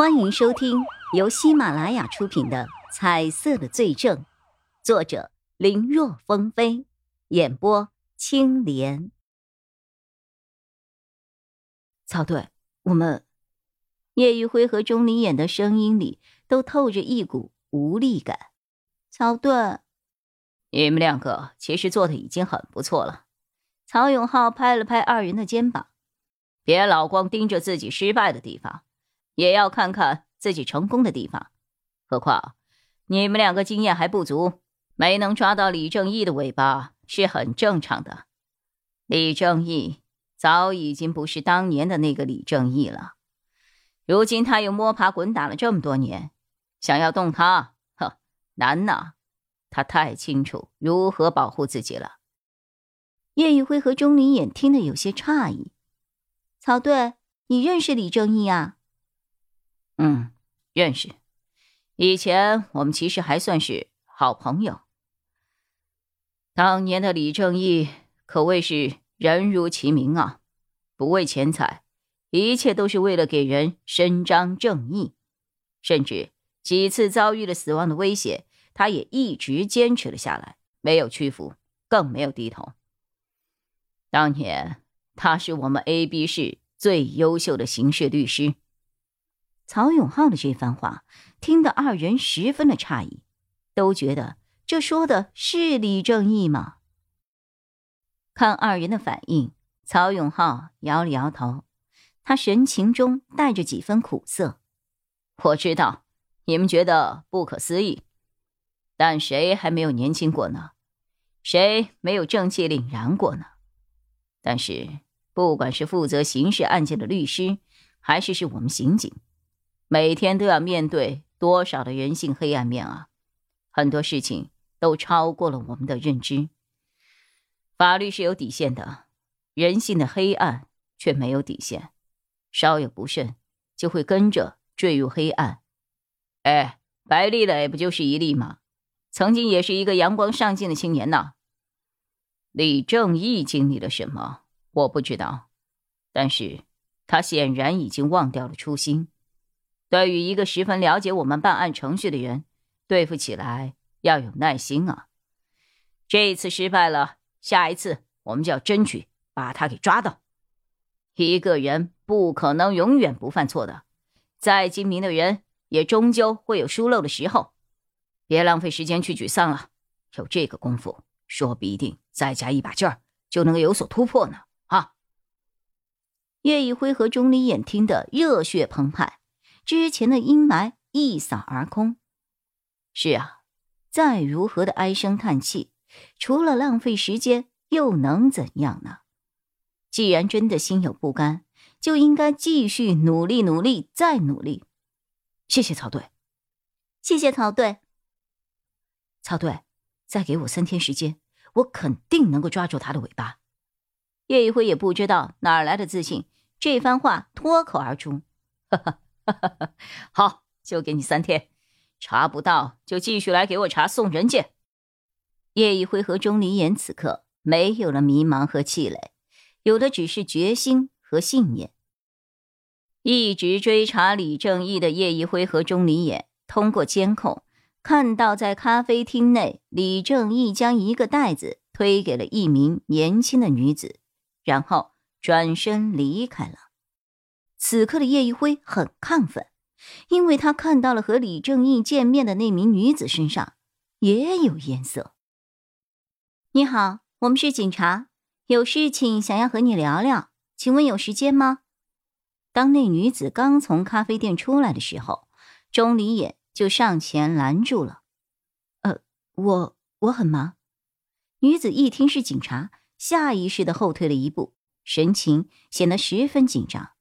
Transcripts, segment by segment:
欢迎收听由喜马拉雅出品的《彩色的罪证》，作者林若风飞，演播青莲。曹队，我们叶玉辉和钟离眼的声音里都透着一股无力感。曹队，你们两个其实做的已经很不错了。曹永浩拍了拍二人的肩膀，别老光盯着自己失败的地方。也要看看自己成功的地方，何况你们两个经验还不足，没能抓到李正义的尾巴是很正常的。李正义早已经不是当年的那个李正义了，如今他又摸爬滚打了这么多年，想要动他，呵，难呐！他太清楚如何保护自己了。叶玉辉和钟离眼听得有些诧异：“曹队，你认识李正义啊？”嗯，认识。以前我们其实还算是好朋友。当年的李正义可谓是人如其名啊，不为钱财，一切都是为了给人伸张正义。甚至几次遭遇了死亡的威胁，他也一直坚持了下来，没有屈服，更没有低头。当年他是我们 A、B 市最优秀的刑事律师。曹永浩的这番话听得二人十分的诧异，都觉得这说的是李正义吗？看二人的反应，曹永浩摇了摇头，他神情中带着几分苦涩。我知道你们觉得不可思议，但谁还没有年轻过呢？谁没有正气凛然过呢？但是，不管是负责刑事案件的律师，还是是我们刑警。每天都要面对多少的人性黑暗面啊！很多事情都超过了我们的认知。法律是有底线的，人性的黑暗却没有底线，稍有不慎就会跟着坠入黑暗。哎，白丽蕾不就是一例吗？曾经也是一个阳光上进的青年呐。李正义经历了什么，我不知道，但是他显然已经忘掉了初心。对于一个十分了解我们办案程序的人，对付起来要有耐心啊！这一次失败了，下一次我们就要争取把他给抓到。一个人不可能永远不犯错的，再精明的人也终究会有疏漏的时候。别浪费时间去沮丧了，有这个功夫，说不一定再加一把劲儿就能够有所突破呢！啊！叶一辉和钟离眼听得热血澎湃。之前的阴霾一扫而空。是啊，再如何的唉声叹气，除了浪费时间，又能怎样呢？既然真的心有不甘，就应该继续努力，努力，再努力。谢谢曹队，谢谢曹队。曹队，再给我三天时间，我肯定能够抓住他的尾巴。叶一辉也不知道哪儿来的自信，这番话脱口而出，哈哈。好，就给你三天，查不到就继续来给我查送人见。叶一辉和钟离言此刻没有了迷茫和气馁，有的只是决心和信念。一直追查李正义的叶一辉和钟离言，通过监控看到，在咖啡厅内，李正义将一个袋子推给了一名年轻的女子，然后转身离开了。此刻的叶一辉很亢奋，因为他看到了和李正义见面的那名女子身上也有颜色。你好，我们是警察，有事情想要和你聊聊，请问有时间吗？当那女子刚从咖啡店出来的时候，钟离眼就上前拦住了。呃，我我很忙。女子一听是警察，下意识的后退了一步，神情显得十分紧张。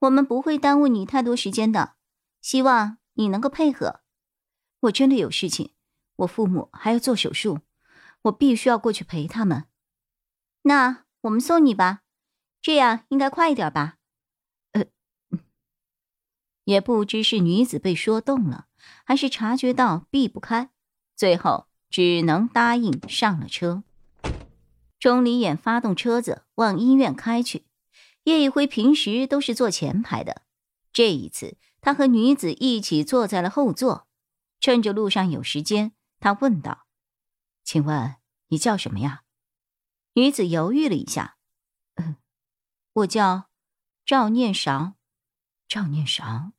我们不会耽误你太多时间的，希望你能够配合。我真的有事情，我父母还要做手术，我必须要过去陪他们。那我们送你吧，这样应该快一点吧？呃，也不知是女子被说动了，还是察觉到避不开，最后只能答应上了车。钟离眼发动车子往医院开去。叶一辉平时都是坐前排的，这一次他和女子一起坐在了后座。趁着路上有时间，他问道：“请问你叫什么呀？”女子犹豫了一下：“嗯，我叫赵念韶。”赵念韶。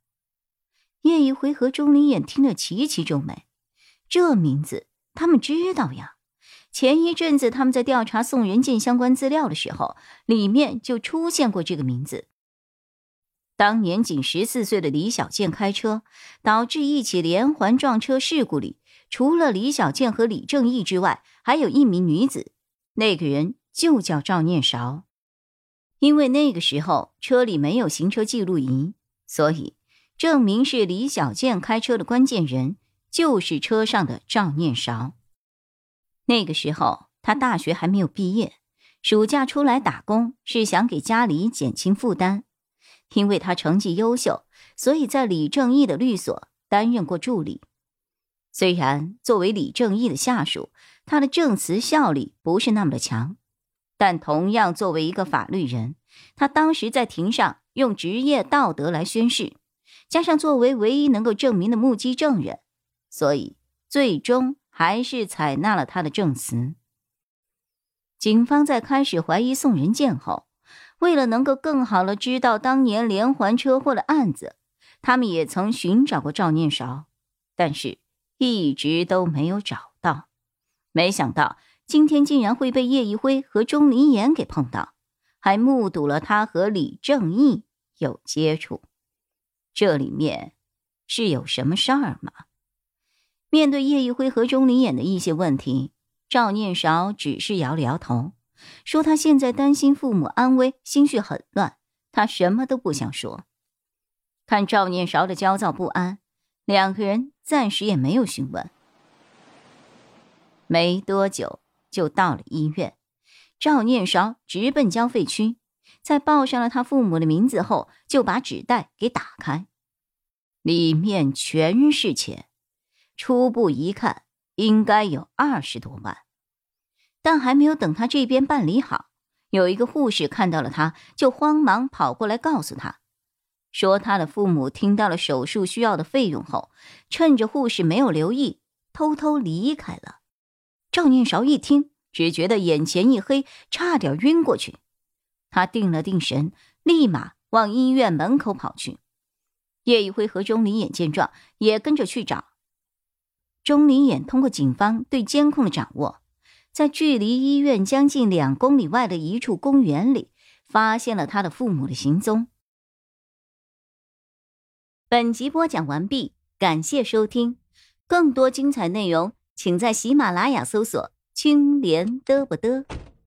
叶一辉和钟离眼听了齐齐皱眉，这名字他们知道呀。前一阵子他们在调查宋仁健相关资料的时候，里面就出现过这个名字。当年仅十四岁的李小健开车导致一起连环撞车事故里，除了李小健和李正义之外，还有一名女子，那个人就叫赵念韶。因为那个时候车里没有行车记录仪，所以。证明是李小健开车的关键人，就是车上的赵念韶。那个时候他大学还没有毕业，暑假出来打工是想给家里减轻负担。因为他成绩优秀，所以在李正义的律所担任过助理。虽然作为李正义的下属，他的证词效力不是那么的强，但同样作为一个法律人，他当时在庭上用职业道德来宣誓。加上作为唯一能够证明的目击证人，所以最终还是采纳了他的证词。警方在开始怀疑宋仁健后，为了能够更好的知道当年连环车祸的案子，他们也曾寻找过赵念韶，但是一直都没有找到。没想到今天竟然会被叶一辉和钟离言给碰到，还目睹了他和李正义有接触。这里面是有什么事儿吗？面对叶一辉和钟离眼的一些问题，赵念韶只是摇了摇头，说他现在担心父母安危，心绪很乱，他什么都不想说。看赵念韶的焦躁不安，两个人暂时也没有询问。没多久就到了医院，赵念韶直奔交费区。在报上了他父母的名字后，就把纸袋给打开，里面全是钱，初步一看应该有二十多万。但还没有等他这边办理好，有一个护士看到了他，就慌忙跑过来告诉他，说他的父母听到了手术需要的费用后，趁着护士没有留意，偷偷离开了。赵念韶一听，只觉得眼前一黑，差点晕过去。他定了定神，立马往医院门口跑去。叶一辉和钟离眼见状，也跟着去找。钟离眼通过警方对监控的掌握，在距离医院将近两公里外的一处公园里，发现了他的父母的行踪。本集播讲完毕，感谢收听，更多精彩内容，请在喜马拉雅搜索“青莲嘚不嘚”。